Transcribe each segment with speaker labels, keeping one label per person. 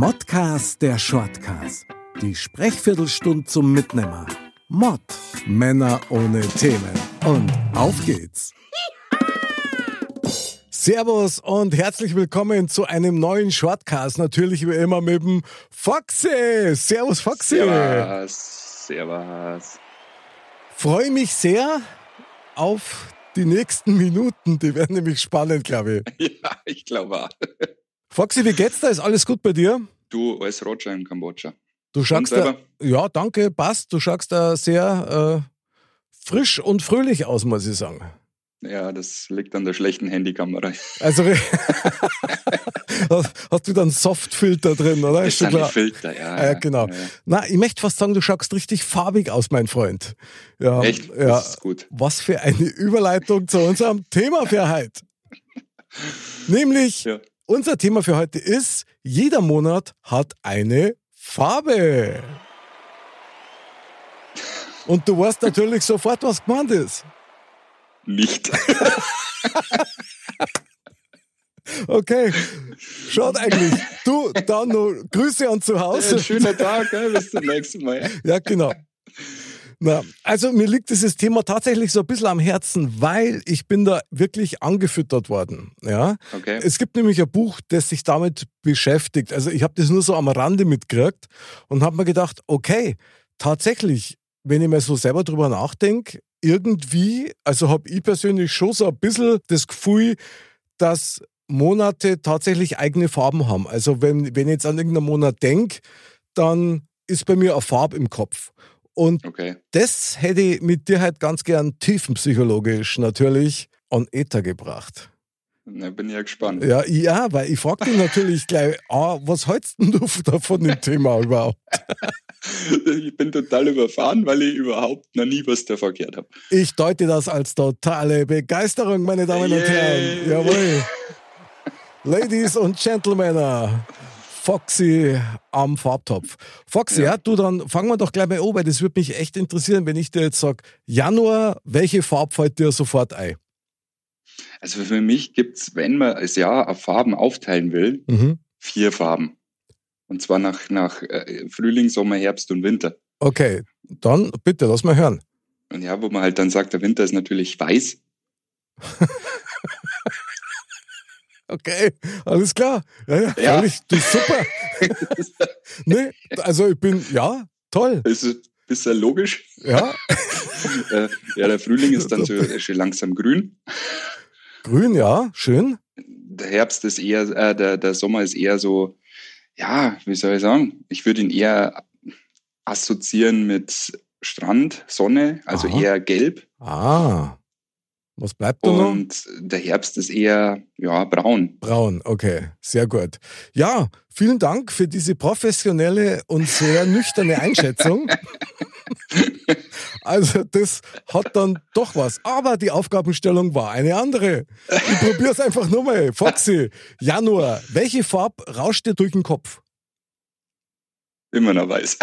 Speaker 1: Modcast der Shortcast. Die Sprechviertelstunde zum Mitnehmer. Mod. Männer ohne Themen. Und auf geht's. Servus und herzlich willkommen zu einem neuen Shortcast. Natürlich wie immer mit dem Foxy. Servus Foxy.
Speaker 2: Servus. Servus.
Speaker 1: Freue mich sehr auf die nächsten Minuten. Die werden nämlich spannend, glaube
Speaker 2: ich. Ja, ich glaube auch.
Speaker 1: Foxy, wie geht's da? Ist alles gut bei dir?
Speaker 2: Du als Roger in Kambodscha.
Speaker 1: Du schaust da, ja, danke, passt. Du schaust da sehr äh, frisch und fröhlich aus, muss ich sagen.
Speaker 2: Ja, das liegt an der schlechten Handykamera.
Speaker 1: Also hast du dann Softfilter drin, oder?
Speaker 2: Das ein Filter, ja.
Speaker 1: ja, genau. Ja, ja. Na, ich möchte fast sagen, du schaust richtig farbig aus, mein Freund.
Speaker 2: Ja, Echt? Ja. Das ist gut.
Speaker 1: Was für eine Überleitung zu unserem Thema für heute. Nämlich, ja. Unser Thema für heute ist, jeder Monat hat eine Farbe. Und du weißt natürlich sofort, was gemeint ist
Speaker 2: nicht.
Speaker 1: Okay, schaut eigentlich. Du, dann noch Grüße an zu Hause.
Speaker 2: Ja, schöner Tag, bis zum nächsten Mal.
Speaker 1: Ja, genau. Na, also mir liegt dieses Thema tatsächlich so ein bisschen am Herzen, weil ich bin da wirklich angefüttert worden. Ja?
Speaker 2: Okay.
Speaker 1: Es gibt nämlich ein Buch, das sich damit beschäftigt. Also ich habe das nur so am Rande mitgekriegt und habe mir gedacht, okay, tatsächlich, wenn ich mir so selber drüber nachdenke, irgendwie, also habe ich persönlich schon so ein bisschen das Gefühl, dass Monate tatsächlich eigene Farben haben. Also wenn, wenn ich jetzt an irgendeinen Monat denke, dann ist bei mir eine Farbe im Kopf. Und
Speaker 2: okay.
Speaker 1: das hätte ich mit dir halt ganz gern tiefenpsychologisch natürlich an Ether gebracht.
Speaker 2: Na, bin ja gespannt.
Speaker 1: Ja, ja, weil ich frage dich natürlich gleich, ah, was hältst du davon dem Thema überhaupt?
Speaker 2: ich bin total überfahren, weil ich überhaupt noch nie was davon gehört habe.
Speaker 1: Ich deute das als totale Begeisterung, meine Damen yeah. und Herren. Jawohl. Ladies und Gentlemen, Foxy am Farbtopf. Foxy, ja. ja. du, dann fangen wir doch gleich mal an, weil das würde mich echt interessieren, wenn ich dir jetzt sage, Januar, welche Farbe fällt dir sofort ein?
Speaker 2: Also für mich gibt es, wenn man das Jahr auf Farben aufteilen will, mhm. vier Farben. Und zwar nach, nach äh, Frühling, Sommer, Herbst und Winter.
Speaker 1: Okay, dann bitte, lass mal hören.
Speaker 2: Und ja, wo man halt dann sagt, der Winter ist natürlich weiß.
Speaker 1: okay, alles klar. Ja, ja, ja. Das ist super. nee, also ich bin, ja, toll.
Speaker 2: Ist, ist ja logisch.
Speaker 1: Ja.
Speaker 2: Äh, ja, der Frühling ist dann so schon langsam grün.
Speaker 1: Grün, ja, schön.
Speaker 2: Der Herbst ist eher, äh, der, der Sommer ist eher so ja, wie soll ich sagen, ich würde ihn eher assoziieren mit Strand, Sonne, also Aha. eher gelb.
Speaker 1: Ah. Was bleibt da noch?
Speaker 2: Und der Herbst ist eher ja, braun.
Speaker 1: Braun, okay, sehr gut. Ja, vielen Dank für diese professionelle und sehr nüchterne Einschätzung. also das hat dann doch was. Aber die Aufgabenstellung war eine andere. Ich probiere es einfach nochmal. Foxy, Januar, welche Farbe rauscht dir durch den Kopf?
Speaker 2: Immer noch weiß.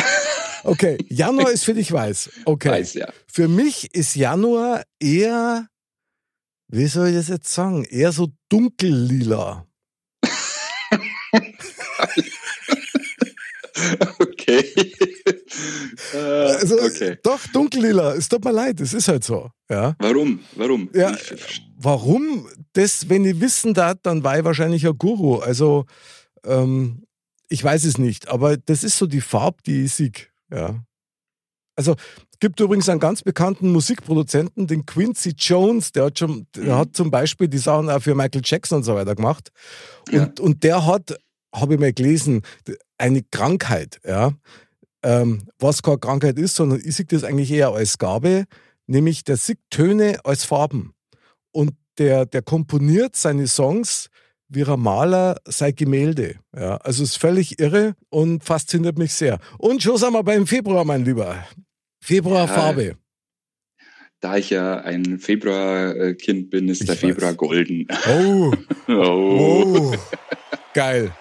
Speaker 1: Okay, Januar ist für dich weiß. Okay.
Speaker 2: Weiß, ja.
Speaker 1: Für mich ist Januar eher wie soll ich das jetzt sagen? Eher so dunkellila.
Speaker 2: okay.
Speaker 1: uh, also, okay. Doch, dunkellila. Es tut mir leid, es ist halt so. Ja.
Speaker 2: Warum? Warum?
Speaker 1: Ja, warum? Das, wenn ich wissen darf, dann war ich wahrscheinlich ein Guru. Also, ähm, ich weiß es nicht, aber das ist so die Farbe, die ich sehe. Ja. Also gibt übrigens einen ganz bekannten Musikproduzenten, den Quincy Jones, der hat, schon, der mhm. hat zum Beispiel die Sachen auch für Michael Jackson und so weiter gemacht. Und, ja. und der hat, habe ich mal gelesen, eine Krankheit, ja. Ähm, was keine Krankheit ist, sondern ich sehe das eigentlich eher als Gabe, nämlich der sieht Töne als Farben. Und der, der komponiert seine Songs wie ein Maler sein Gemälde. Ja, also es ist völlig irre und fasziniert mich sehr. Und schon sind wir beim Februar, mein Lieber. Februarfarbe.
Speaker 2: Ja, da ich ja ein Februarkind bin, ist
Speaker 1: Ich
Speaker 2: der
Speaker 1: weiß.
Speaker 2: Februar golden.
Speaker 1: Oh,
Speaker 2: Oh.
Speaker 1: oh, geil.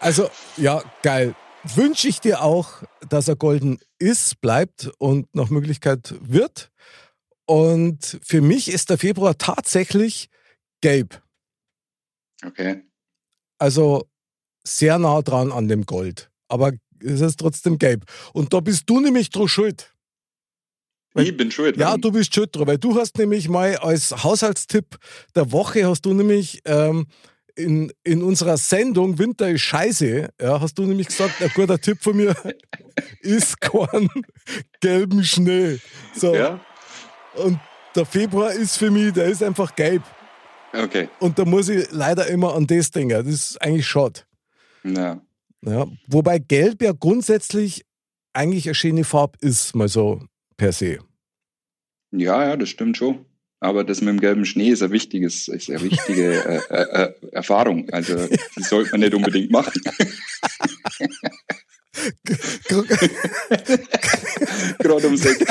Speaker 1: Also, ja, geil. Wünsche ich dir auch, dass er golden ist, bleibt und nach Möglichkeit wird. Und für mich ist der Februar tatsächlich gelb.
Speaker 2: Okay.
Speaker 1: Also sehr nah dran an dem Gold. Aber es ist trotzdem gelb. Und da bist du nämlich dran schuld.
Speaker 2: Ich bin schuld.
Speaker 1: Ja, du bist schuld dran, weil du hast nämlich mal als Haushaltstipp der Woche hast du nämlich ähm, in, in unserer Sendung Winter ist scheiße, ja, hast du nämlich gesagt, ein guter Tipp von mir ist kein gelben Schnee. So.
Speaker 2: Ja?
Speaker 1: Und der Februar ist für mich, der ist einfach gelb.
Speaker 2: Okay.
Speaker 1: Und da muss ich leider immer an das denken. Das ist eigentlich schade.
Speaker 2: Ja.
Speaker 1: Ja, wobei Gelb ja grundsätzlich eigentlich eine schöne Farbe ist, mal so per se.
Speaker 2: ja, ja, das stimmt schon. Aber das mit dem gelben Schnee ist eine, wichtiges, ist eine wichtige äh, äh, äh, Erfahrung. Also die sollte man nicht unbedingt machen. Gerade ums Eck.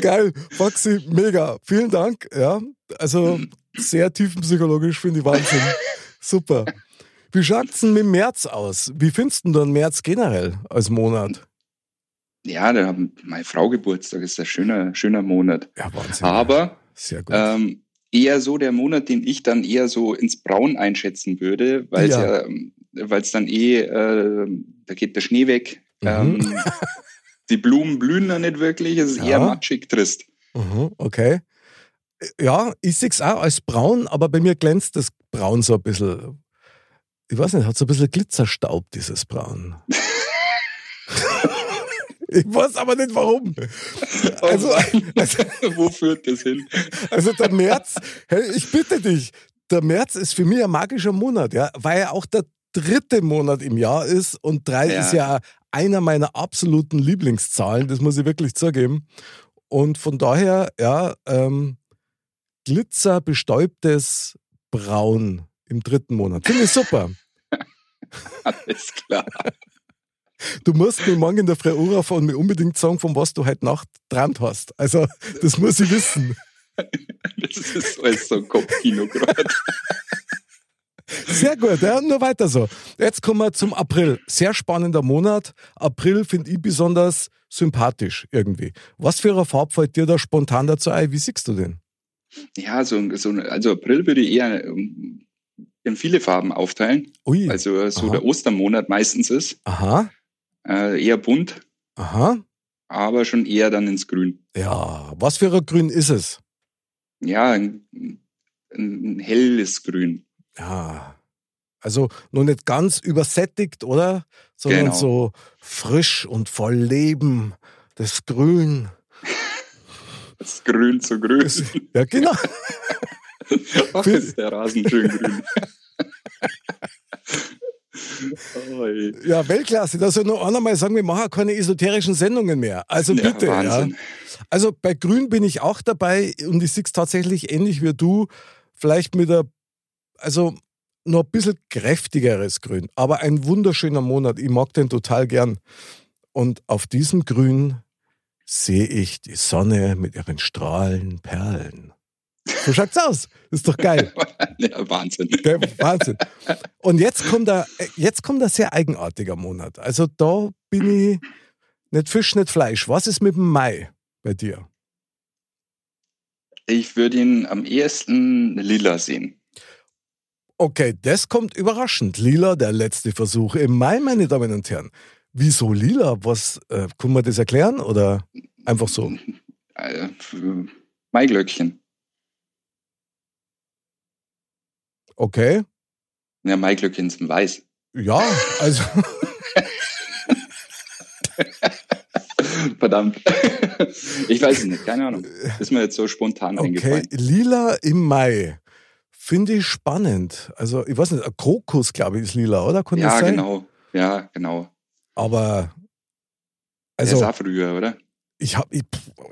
Speaker 1: Geil, Foxy, mega. Vielen Dank. Ja, also sehr tiefenpsychologisch finde ich Wahnsinn. Super. Wie schaut's denn mit dem März aus? Wie findest du den März generell als Monat?
Speaker 2: Ja, da haben meine Frau Geburtstag, ist ein schöner, schöner Monat.
Speaker 1: Ja, Wahnsinn.
Speaker 2: Aber
Speaker 1: sehr gut.
Speaker 2: ähm, eher so der Monat, den ich dann eher so ins Braun einschätzen würde, weil es
Speaker 1: Ja.
Speaker 2: ja, weil es dann eh, äh, da geht der Schnee weg.
Speaker 1: Mhm.
Speaker 2: Ähm, die Blumen blühen da nicht wirklich, es ist
Speaker 1: Ja.
Speaker 2: eher matschig trist.
Speaker 1: Mhm, okay. Ja, ich sehe es auch als braun, aber bei mir glänzt das Braun so ein bisschen. Ich weiß nicht, hat so ein bisschen Glitzerstaub, dieses Braun. ich weiß aber nicht warum. Also, also,
Speaker 2: Wo führt das hin?
Speaker 1: also der März, hey, ich bitte dich, der März ist für mich ein magischer Monat, ja, weil er auch der dritte Monat im Jahr ist und drei
Speaker 2: Ja.
Speaker 1: ist ja einer meiner absoluten Lieblingszahlen, das muss ich wirklich zugeben. Und von daher, ja, ähm, glitzerbestäubtes Braun im dritten Monat. Finde ich super.
Speaker 2: Alles klar.
Speaker 1: Du musst mir morgen in der Früh anrufen und mir unbedingt sagen, von was du heute Nacht träumt hast. Also, das muss ich wissen.
Speaker 2: Das ist alles so ein Kopfkino gerade.
Speaker 1: Sehr gut, ja, nur weiter so. Jetzt kommen wir zum April. Sehr spannender Monat. April finde ich besonders sympathisch irgendwie. Was für eine Farbe fällt dir da spontan dazu ein? Wie siehst du den?
Speaker 2: Ja, so, so, also April würde ich eher ähm, in viele Farben aufteilen.
Speaker 1: Ui.
Speaker 2: Also so
Speaker 1: Aha.
Speaker 2: der Ostermonat meistens ist.
Speaker 1: aha,
Speaker 2: Äh, eher bunt,
Speaker 1: aha.
Speaker 2: aber schon eher dann ins Grün.
Speaker 1: Ja, was für ein Grün ist es?
Speaker 2: Ja, ein, ein helles Grün.
Speaker 1: Ja. Also noch nicht ganz übersättigt, oder? Sondern
Speaker 2: Genau.
Speaker 1: so frisch und voll Leben. Das Grün.
Speaker 2: Das Grün zu grün.
Speaker 1: Ja, genau.
Speaker 2: Ach, ist der Rasen schön grün.
Speaker 1: Ja, Weltklasse. Da soll noch einer mal sagen, wir machen keine esoterischen Sendungen mehr. Also
Speaker 2: Ja,
Speaker 1: bitte. Ja,
Speaker 2: Wahnsinn.
Speaker 1: Also bei Grün bin ich auch dabei und ich sehe es tatsächlich ähnlich wie du. Vielleicht mit der, also noch ein bisschen kräftigeres Grün, aber ein wunderschöner Monat. Ich mag den total gern. Und auf diesem Grün sehe ich die Sonne mit ihren Strahlen, Perlen. So schaut's aus. Ist doch geil.
Speaker 2: Ja, Wahnsinn.
Speaker 1: Gell? Wahnsinn. Und jetzt kommt, ein, jetzt kommt ein sehr eigenartiger Monat. Also da bin ich nicht Fisch, nicht Fleisch. Was ist mit dem Mai bei dir?
Speaker 2: Ich würde ihn am ehesten lila sehen.
Speaker 1: Okay, das kommt überraschend. Lila, der letzte Versuch im Mai, meine Damen und Herren. Wieso lila? Was, äh, kann man das erklären oder einfach so?
Speaker 2: Äh, Maiglöckchen.
Speaker 1: Okay,
Speaker 2: Ja, Maiglöckchen sind weiß.
Speaker 1: ja, also
Speaker 2: Verdammt. Ich weiß es nicht, keine Ahnung. Ist mir jetzt so spontan
Speaker 1: okay,
Speaker 2: eingefallen.
Speaker 1: lila im Mai. Finde ich spannend. Also, ich weiß nicht, ein Krokus, glaube ich, ist lila, oder? Kann
Speaker 2: Ja, genau. Ja, genau.
Speaker 1: Aber, Also,
Speaker 2: ist auch früher, oder?
Speaker 1: Ich habe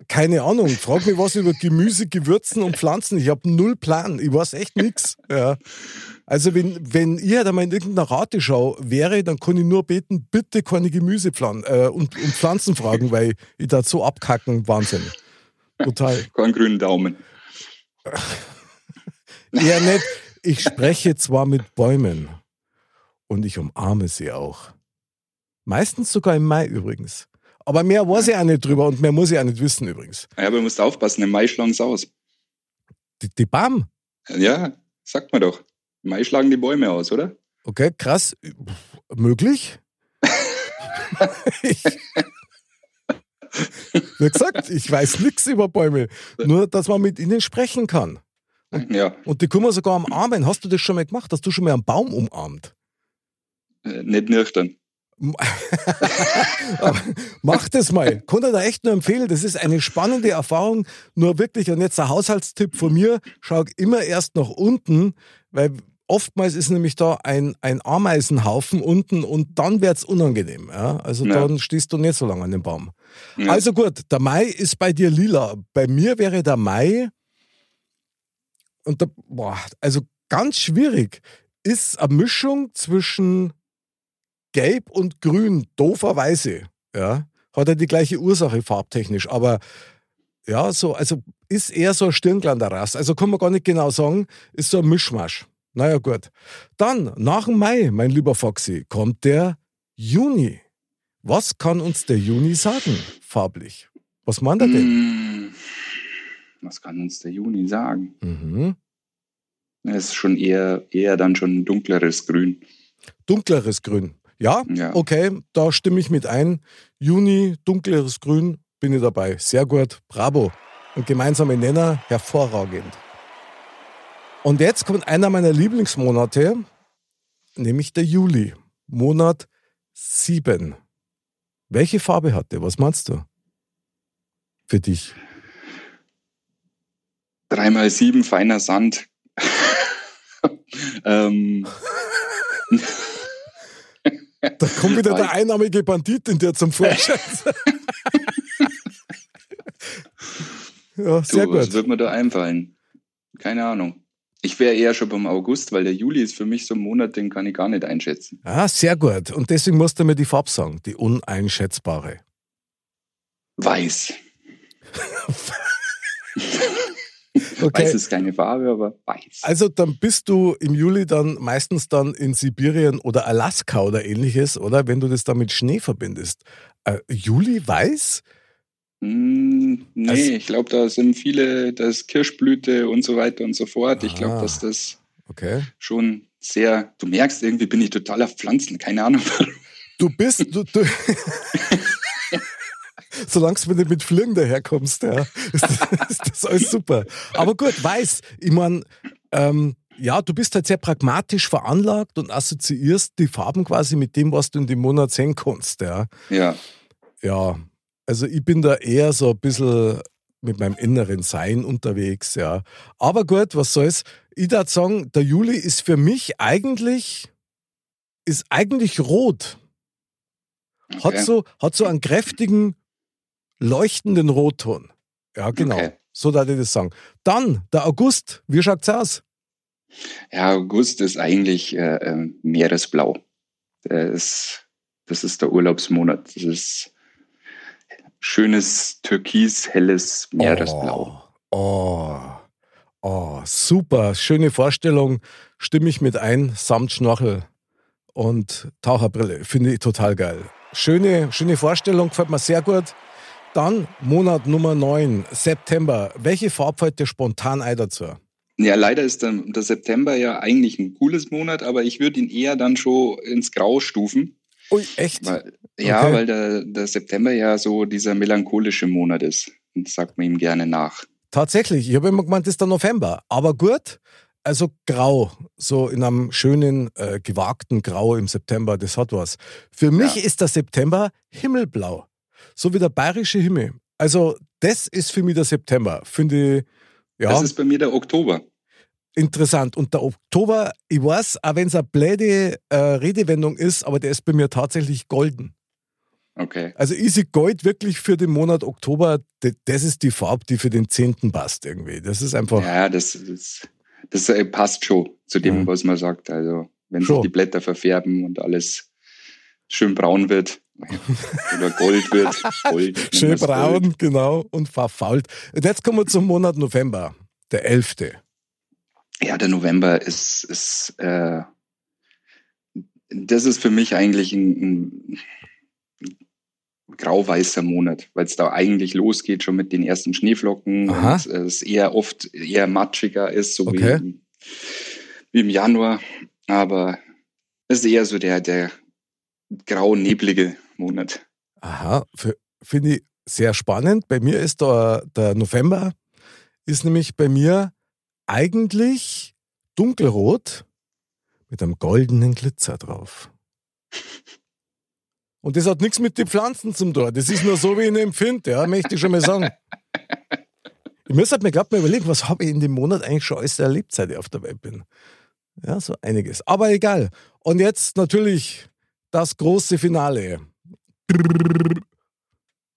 Speaker 1: keine Ahnung. Frag mich was über Gemüse, Gewürzen und Pflanzen. Ich habe null Plan. Ich weiß echt nichts. Ja. Also wenn, wenn ich halt einmal in irgendeiner Rateschau wäre, dann kann ich nur beten, bitte keine Gemüse äh, und, und Pflanzen fragen, weil ich da so abkacken, Wahnsinn. Total.
Speaker 2: Keinen grünen Daumen.
Speaker 1: ja, nicht. Ich spreche zwar mit Bäumen und ich umarme sie auch. Meistens sogar im Mai übrigens. Aber mehr weiß ich auch nicht drüber und mehr muss ich auch nicht wissen übrigens.
Speaker 2: Ja, aber du musst aufpassen, im Mai schlagen sie aus.
Speaker 1: Die, die Baum?
Speaker 2: Ja, sagt man doch. Im Mai schlagen die Bäume aus, oder?
Speaker 1: Okay, krass. Möglich? ich, wie gesagt, ich weiß nichts über Bäume. Nur, dass man mit ihnen sprechen kann. Und,
Speaker 2: ja.
Speaker 1: und die kann man sogar umarmen. Hast du das schon mal gemacht? Hast du schon mal einen Baum umarmt?
Speaker 2: Äh, nicht nüchtern.
Speaker 1: Mach das mal. Kann ich da echt nur empfehlen. Das ist eine spannende Erfahrung. Nur wirklich, und jetzt ein Haushaltstipp von mir, schau immer erst nach unten, weil oftmals ist nämlich da ein, ein Ameisenhaufen unten und dann wird es unangenehm. Ja? Also ja. dann stehst du nicht so lange an dem Baum. Ja. Also gut, der Mai ist bei dir lila. Bei mir wäre der Mai, und da, boah, also ganz schwierig, ist eine Mischung zwischen Gelb und Grün, dooferweise. Ja, hat er die gleiche Ursache farbtechnisch, aber ja, so, also ist eher so ein Stirnglanderrast. Also kann man gar nicht genau sagen, ist so ein Mischmasch. Naja, gut. Dann, nach dem Mai, mein lieber Foxy, kommt der Juni. Was kann uns der Juni sagen, farblich? Was meint er denn?
Speaker 2: Hm, was kann uns der Juni sagen? Mhm. Es ist schon eher, eher dann schon ein dunkleres Grün.
Speaker 1: Dunkleres Grün. Ja, ja, okay, da stimme ich mit ein. Juni, dunkleres Grün, bin ich dabei. Sehr gut, bravo. Und gemeinsame Nenner, hervorragend. Und jetzt kommt einer meiner Lieblingsmonate, nämlich der Juli, Monat 7. Welche Farbe hat der? Was meinst du? Für dich?
Speaker 2: Dreimal sieben, feiner Sand. ähm.
Speaker 1: Da kommt wieder der einnahmige Bandit in dir zum Vorschein.
Speaker 2: ja, sehr du, gut. Was wird mir da einfallen? Keine Ahnung. Ich wäre eher schon beim August, weil der Juli ist für mich so ein Monat, den kann ich gar nicht einschätzen.
Speaker 1: Ah, sehr gut. Und deswegen musst du mir die Farbe sagen, die uneinschätzbare.
Speaker 2: Weiß. Okay. Weiß ist keine Farbe, aber weiß.
Speaker 1: Also dann bist du im Juli dann meistens dann in Sibirien oder Alaska oder ähnliches, oder? Wenn du das dann mit Schnee verbindest. Äh, Juli weiß?
Speaker 2: Mm, nee, also, ich glaube, da sind viele, da ist Kirschblüte und so weiter und so fort. Ich glaube, dass das
Speaker 1: okay.
Speaker 2: schon sehr, du merkst, irgendwie bin ich total auf Pflanzen, keine Ahnung warum.
Speaker 1: Du bist, du, du solange du nicht mit Fliegen daherkommst, ja, ist, das, ist das alles super. Aber gut, weiß, ich meine, ähm, ja, du bist halt sehr pragmatisch veranlagt und assoziierst die Farben quasi mit dem, was du in dem Monat sehen kannst, ja.
Speaker 2: Ja.
Speaker 1: Ja, also ich bin da eher so ein bisschen mit meinem inneren Sein unterwegs, ja. Aber gut, was soll's. Ich würde sagen, der Juli ist für mich eigentlich, ist eigentlich rot. Okay. Hat, so, hat so einen kräftigen leuchtenden Rotton. Ja, genau. Okay. So darf ich das sagen. Dann, der August, wie schaut's aus?
Speaker 2: Ja, August ist eigentlich äh, äh Meeresblau. Das ist, das ist der Urlaubsmonat. Das ist schönes türkis, helles Meeresblau.
Speaker 1: Oh, oh, oh, super. Schöne Vorstellung. Stimme ich mit ein, samt Schnorchel und Taucherbrille. Finde ich total geil. Schöne, schöne Vorstellung, gefällt mir sehr gut. Dann Monat Nummer 9, September. Welche Farbe fällt dir spontan ein dazu?
Speaker 2: Ja, leider ist der, der, September ja eigentlich ein cooles Monat, aber ich würde ihn eher dann schon ins Grau stufen.
Speaker 1: Ui, echt?
Speaker 2: Weil, ja, okay. weil der, der September ja so dieser melancholische Monat ist. Und sagt man ihm gerne nach.
Speaker 1: Tatsächlich, ich habe immer gemeint, das ist der November. Aber gut, also grau, so in einem schönen, äh, gewagten Grau im September, das hat was. Für mich ja. ist der September himmelblau so wie der bayerische Himmel. Also, das ist für mich der September. Finde ich, ja.
Speaker 2: Das ist bei mir der Oktober.
Speaker 1: Interessant. Und der Oktober, ich weiß, auch wenn es eine blöde äh, Redewendung ist, aber der ist bei mir tatsächlich golden.
Speaker 2: Okay.
Speaker 1: Also Easy Gold wirklich für den Monat Oktober, das ist die Farbe, die für den 10. passt irgendwie. Das ist einfach.
Speaker 2: Ja, das, das, das äh, passt schon zu dem, mhm. was man sagt. Also wenn schon. sich die Blätter verfärben und alles schön braun wird oder Gold wird. Gold,
Speaker 1: schön braun, Gold. genau, und verfault. Und jetzt kommen wir zum Monat November, der 11.
Speaker 2: Ja, der November ist, ist äh, das ist für mich eigentlich ein, ein grau-weißer Monat, weil es da eigentlich losgeht schon mit den ersten Schneeflocken Aha. und es eher oft eher matschiger ist, so okay. wie, im, wie, im, Januar. Aber es ist eher so der, der grau-neblige Monat.
Speaker 1: Aha, finde ich sehr spannend. Bei mir ist der, der November, ist nämlich bei mir eigentlich dunkelrot mit einem goldenen Glitzer drauf. Und das hat nichts mit den Pflanzen zum tun. Das ist nur so, wie ich ihn empfinde, ja, möchte ich schon mal sagen. Ich muss halt mir gerade mal überlegen, was habe ich in dem Monat eigentlich schon alles erlebt, seit ich auf der Welt bin. Ja, so einiges. Aber egal. Und jetzt natürlich das große Finale.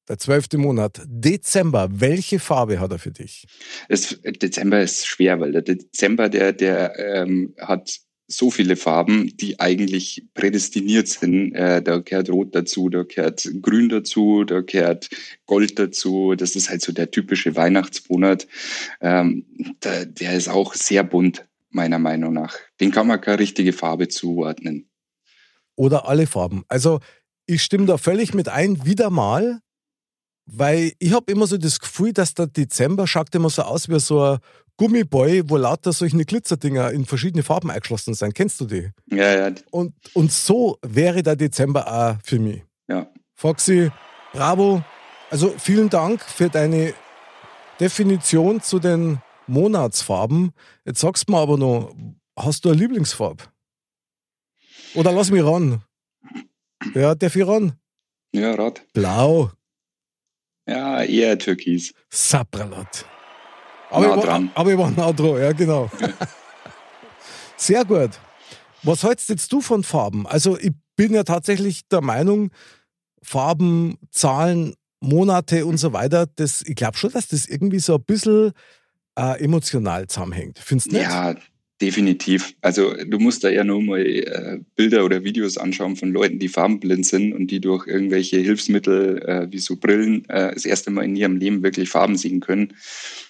Speaker 1: Der zwölfte Monat, Dezember. Welche Farbe hat er für dich?
Speaker 2: Das, Dezember ist schwer, weil der Dezember, der, der ähm, hat so viele Farben, die eigentlich prädestiniert sind. Äh, da gehört Rot dazu, da gehört Grün dazu, da gehört Gold dazu. Das ist halt so der typische Weihnachtsmonat. Ähm, der, der ist auch sehr bunt, meiner Meinung nach. Den kann man keine richtige Farbe zuordnen.
Speaker 1: Oder alle Farben. Also ich stimme da völlig mit ein, wieder mal, weil ich habe immer so das Gefühl, dass der Dezember schaut immer so aus wie so ein Gummiboy, wo lauter solche Glitzerdinger in verschiedene Farben eingeschlossen sind. Kennst du die?
Speaker 2: Ja, ja.
Speaker 1: Und, und so wäre der Dezember auch für mich.
Speaker 2: Ja.
Speaker 1: Foxy, bravo. Also vielen Dank für deine Definition zu den Monatsfarben. Jetzt sagst du mir aber noch, hast du eine Lieblingsfarbe? Oder lass mich ran. Ja, darf ich ran?
Speaker 2: Ja, rat.
Speaker 1: Blau.
Speaker 2: Ja, eher Türkis.
Speaker 1: Sapralat. Aber, nah ich war, aber ich war nah dran, ja, genau. Sehr gut. Was hältst jetzt du von Farben? Also, ich bin ja tatsächlich der Meinung, Farben, Zahlen, Monate und so weiter, das, ich glaube schon, dass das irgendwie so ein bisschen äh, emotional zusammenhängt. Findest du nicht?
Speaker 2: Ja, Definitiv. Also du musst da ja nur mal äh, Bilder oder Videos anschauen von Leuten, die farbenblind sind und die durch irgendwelche Hilfsmittel äh, wie so Brillen äh, das erste Mal in ihrem Leben wirklich Farben sehen können.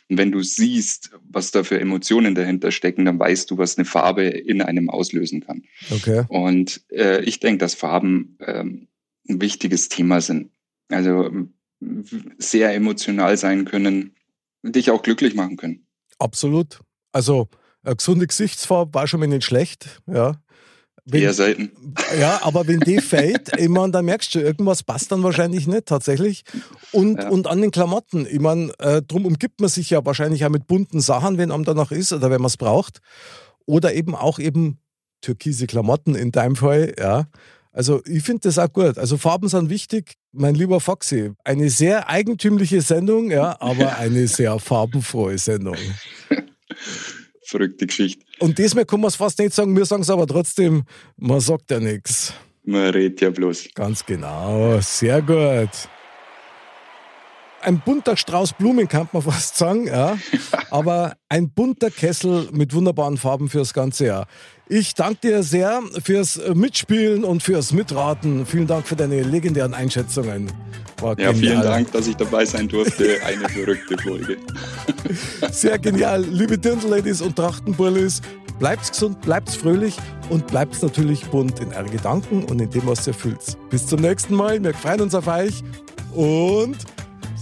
Speaker 2: Und wenn du siehst, was da für Emotionen dahinter stecken, dann weißt du, was eine Farbe in einem auslösen kann.
Speaker 1: Okay.
Speaker 2: Und äh, ich denke, dass Farben ähm, ein wichtiges Thema sind. Also sehr emotional sein können, dich auch glücklich machen können.
Speaker 1: Absolut. Also eine gesunde Gesichtsfarbe war schon mal nicht schlecht, ja.
Speaker 2: Wenn, Eher selten.
Speaker 1: Ja, aber wenn die fällt, ich meine, dann merkst du, irgendwas passt dann wahrscheinlich nicht tatsächlich. Und, ja. und an den Klamotten, ich meine, äh, drum umgibt man sich ja wahrscheinlich auch mit bunten Sachen, wenn einem danach ist oder wenn man es braucht. Oder eben auch eben türkise Klamotten in deinem Fall, ja. Also ich finde das auch gut. Also Farben sind wichtig. Mein lieber Foxy, eine sehr eigentümliche Sendung, ja, aber eine sehr farbenfrohe Sendung.
Speaker 2: verrückte Geschichte.
Speaker 1: Und diesmal kann man es fast nicht sagen, wir sagen es aber trotzdem, man sagt ja nichts.
Speaker 2: Man redet ja bloß.
Speaker 1: Ganz genau, sehr gut. Ein bunter Strauß Blumen kann man fast sagen, ja. aber ein bunter Kessel mit wunderbaren Farben fürs ganze Jahr. Ich danke dir sehr fürs Mitspielen und fürs Mitraten. Vielen Dank für deine legendären Einschätzungen.
Speaker 2: War ja, genial. vielen Dank, dass ich dabei sein durfte. Eine verrückte Folge.
Speaker 1: Sehr genial. Liebe Dirndl-Ladies und Trachtenbullis, bleibt gesund, bleibt fröhlich und bleibt natürlich bunt in euren Gedanken und in dem, was ihr fühlt. Bis zum nächsten Mal. Wir freuen uns auf euch und